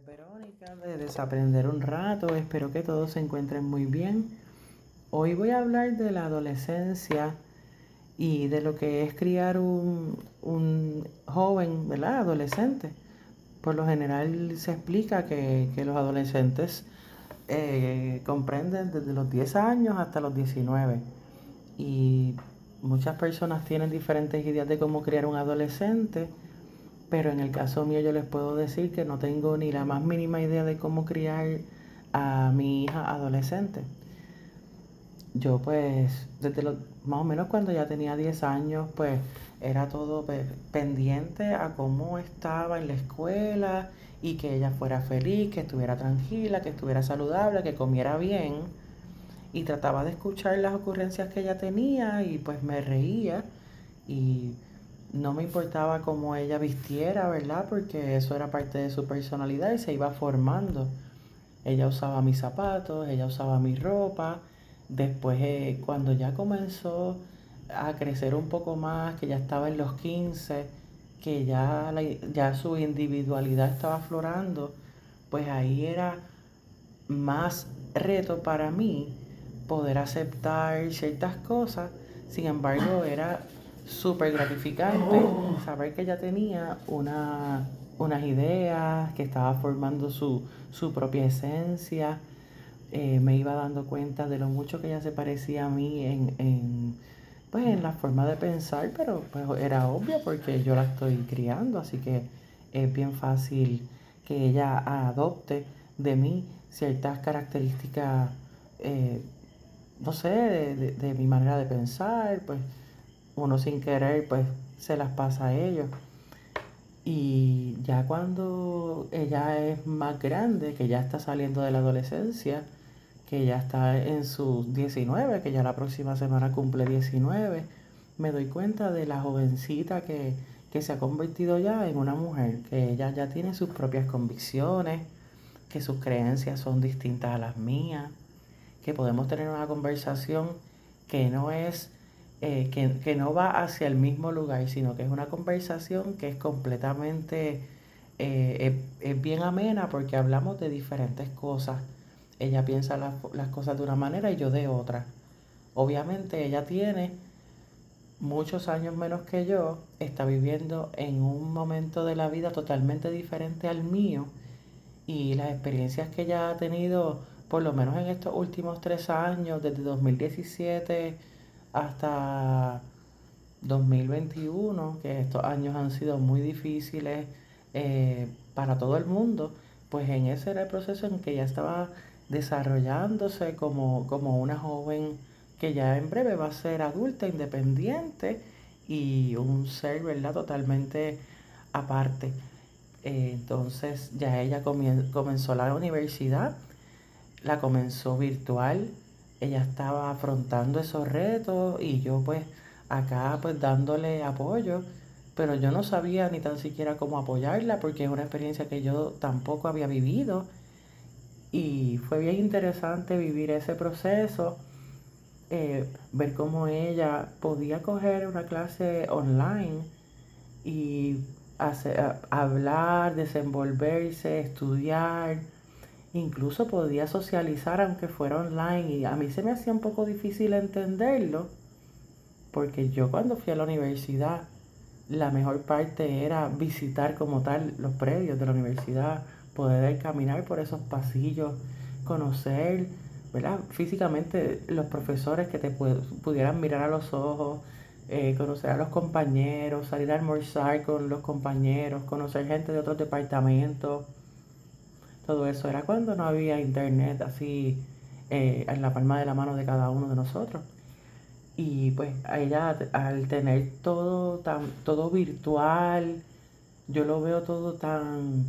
Verónica de Desaprender un rato. Espero que todos se encuentren muy bien. Hoy voy a hablar de la adolescencia y de lo que es criar un, joven, ¿verdad? Adolescente. Por lo general se explica que, los adolescentes eh, comprenden desde los 10 años hasta los 19. Y muchas personas tienen diferentes ideas de cómo criar un adolescente pero en el caso mío yo les puedo decir que no tengo ni la más mínima idea de cómo criar a mi hija adolescente. Yo pues, desde los, más o menos cuando ya tenía 10 años, pues era todo pendiente a cómo estaba en la escuela y que ella fuera feliz, que estuviera tranquila, que estuviera saludable, que comiera bien. Y trataba de escuchar las ocurrencias que ella tenía y pues me reía y no me importaba cómo ella vistiera, ¿verdad? Porque eso era parte de su personalidad y se iba formando. Ella usaba mis zapatos, ella usaba mi ropa. Después, eh, cuando ya comenzó a crecer un poco más, que ya estaba en los 15, que ya, ya su individualidad estaba aflorando, pues ahí era más reto para mí poder aceptar ciertas cosas. Sin embargo, era súper gratificante saber que ella tenía una, unas ideas, que estaba formando su, propia esencia. Eh, me iba dando cuenta de lo mucho que ella se parecía a mí en, en, pues, en la forma de pensar, pero pues, era obvio porque yo la estoy criando, así que es bien fácil que ella adopte de mí ciertas características, eh, no sé, de, de mi manera de pensar, pues uno sin querer pues se las pasa a ellos. Y ya cuando ella es más grande, que ya está saliendo de la adolescencia, que ya está en sus 19, que ya la próxima semana cumple 19, me doy cuenta de la jovencita que, que se ha convertido ya en una mujer, que ella ya tiene sus propias convicciones, que sus creencias son distintas a las mías, que podemos tener una conversación que no es eh, que, no va hacia el mismo lugar, sino que es una conversación que es completamente, eh, es, bien amena porque hablamos de diferentes cosas. Ella piensa las cosas de una manera y yo de otra. Obviamente ella tiene muchos años menos que yo, está viviendo en un momento de la vida totalmente diferente al mío y las experiencias que ella ha tenido, por lo menos en estos últimos tres años, desde 2017, hasta 2021, que estos años han sido muy difíciles eh, para todo el mundo, pues en ese era el proceso en que ya estaba desarrollándose como, como una joven que ya en breve va a ser adulta, independiente y un ser, ¿verdad? Totalmente aparte. Eh, entonces ya ella comenzó la universidad, la comenzó virtual, ella estaba afrontando esos retos y yo pues acá pues dándole apoyo, pero yo no sabía ni tan siquiera cómo apoyarla porque es una experiencia que yo tampoco había vivido. Y fue bien interesante vivir ese proceso, eh, ver cómo ella podía coger una clase online y hacer, hablar, desenvolverse, estudiar Incluso podía socializar aunque fuera online y a mí se me hacía un poco difícil entenderlo porque yo cuando fui a la universidad la mejor parte era visitar como tal los predios de la universidad, poder caminar por esos pasillos, conocer, ¿verdad? Físicamente los profesores que te pudieran mirar a los ojos, eh, conocer a los compañeros, salir a almorzar con los compañeros, conocer gente de otros departamentos todo eso era cuando no había internet así eh, en la palma de la mano de cada uno de nosotros. Y pues ella al tener todo tan, todo virtual, yo lo veo todo tan,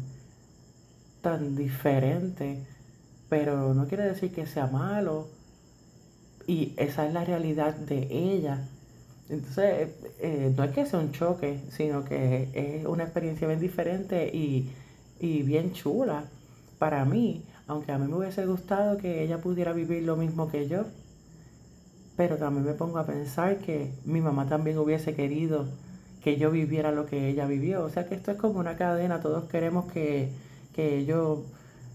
tan diferente, pero no quiere decir que sea malo. Y esa es la realidad de ella. Entonces, eh, no es que sea un choque, sino que es una experiencia bien diferente y, y bien chula para mí, aunque a mí me hubiese gustado que ella pudiera vivir lo mismo que yo, pero también me pongo a pensar que mi mamá también hubiese querido que yo viviera lo que ella vivió. O sea que esto es como una cadena, todos queremos que, que ellos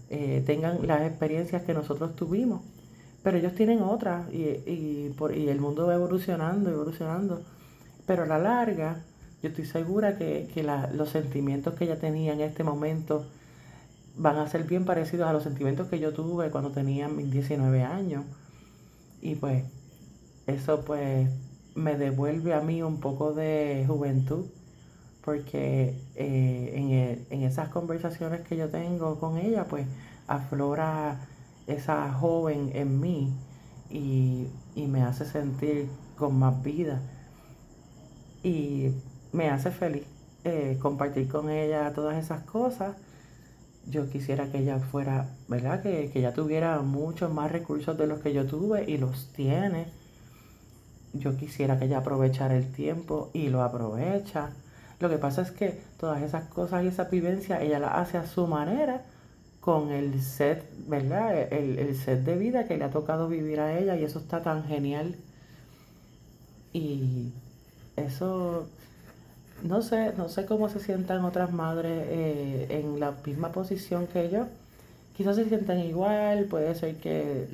eh, tengan las experiencias que nosotros tuvimos. Pero ellos tienen otras y, y, por, y el mundo va evolucionando, evolucionando. Pero a la larga, yo estoy segura que, que la, los sentimientos que ella tenía en este momento van a ser bien parecidos a los sentimientos que yo tuve cuando tenía mis 19 años. Y pues eso pues me devuelve a mí un poco de juventud, porque eh, en, esas conversaciones que yo tengo con ella, pues aflora esa joven en mí y, me hace sentir con más vida y me hace feliz eh, compartir con ella todas esas cosas. Yo quisiera que ella fuera, ¿verdad? Que, que ella tuviera muchos más recursos de los que yo tuve y los tiene yo quisiera que ella aprovechara el tiempo y lo aprovecha. Lo que pasa es que todas esas cosas y esa vivencia ella la hace a su manera con el set, ¿verdad? El, set de vida que le ha tocado vivir a ella y eso está tan genial. Y eso, no sé, no sé cómo se sientan otras madres eh, en la misma posición que yo. Quizás se sientan igual, puede ser que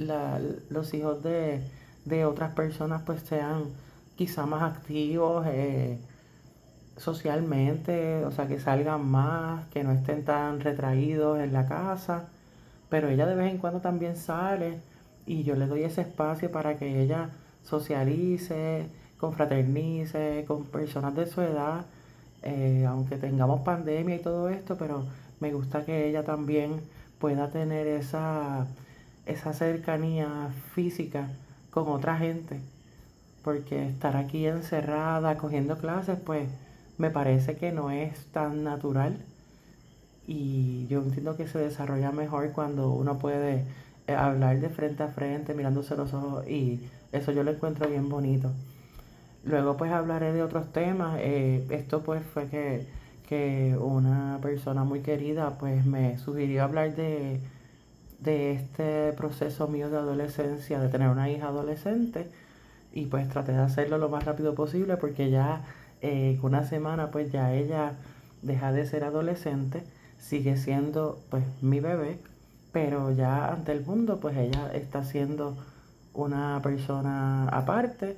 los hijos de de otras personas pues sean quizá más activos eh, socialmente, o sea, que salgan más, que no estén tan retraídos en la casa, pero ella de vez en cuando también sale y yo le doy ese espacio para que ella socialice, confraternice con personas de su edad, eh, aunque tengamos pandemia y todo esto, pero me gusta que ella también pueda tener esa, esa cercanía física con otra gente, porque estar aquí encerrada cogiendo clases, pues me parece que no es tan natural y yo entiendo que se desarrolla mejor cuando uno puede eh, hablar de frente a frente, mirándose los ojos y eso yo lo encuentro bien bonito. Luego pues hablaré de otros temas. Eh, esto pues fue que, que, una persona muy querida pues me sugirió hablar de de este proceso mío de adolescencia, de tener una hija adolescente, y pues traté de hacerlo lo más rápido posible porque ya eh, una semana pues ya ella deja de ser adolescente, sigue siendo pues mi bebé, pero ya ante el mundo pues ella está siendo una persona aparte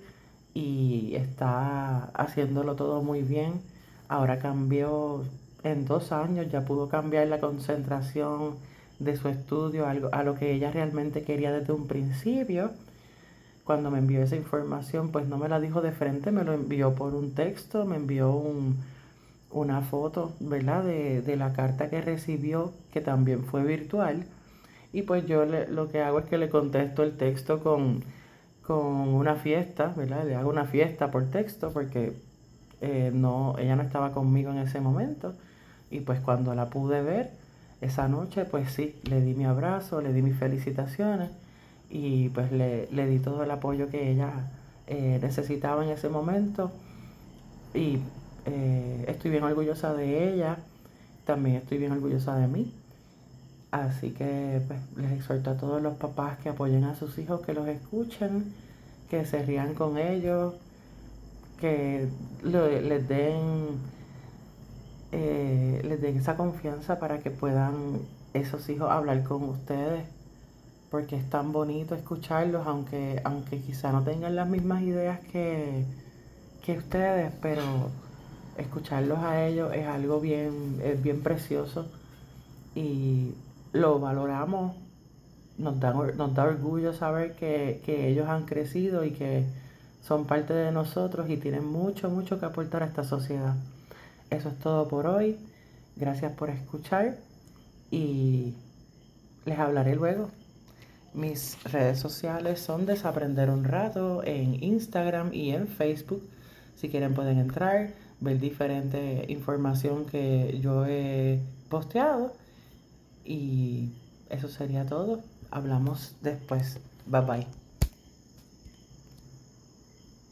y está haciéndolo todo muy bien. Ahora cambió en dos años, ya pudo cambiar la concentración de su estudio, a lo que ella realmente quería desde un principio. Cuando me envió esa información, pues no me la dijo de frente, me lo envió por un texto, me envió un, una foto, ¿verdad? De, de, la carta que recibió, que también fue virtual. Y pues yo lo que hago es que le contesto el texto con, con una fiesta, ¿verdad? Le hago una fiesta por texto porque eh, no, ella no estaba conmigo en ese momento. Y pues cuando la pude ver, esa noche, pues sí, le di mi abrazo, le di mis felicitaciones y pues le, di todo el apoyo que ella eh, necesitaba en ese momento. Y eh, estoy bien orgullosa de ella, también estoy bien orgullosa de mí. Así que pues, les exhorto a todos los papás que apoyen a sus hijos, que los escuchen, que se rían con ellos, que les den eh, les den esa confianza para que puedan esos hijos hablar con ustedes, porque es tan bonito escucharlos, aunque, aunque quizá no tengan las mismas ideas que, que ustedes, pero escucharlos a ellos es algo bien, es bien precioso. Y lo valoramos. Nos da, nos da orgullo saber que, que ellos han crecido y que son parte de nosotros y tienen mucho, mucho que aportar a esta sociedad. Eso es todo por hoy. Gracias por escuchar y les hablaré luego. Mis redes sociales son Desaprender un rato en Instagram y en Facebook. Si quieren pueden entrar, ver diferente información que yo he posteado. Y eso sería todo. Hablamos después. Bye bye.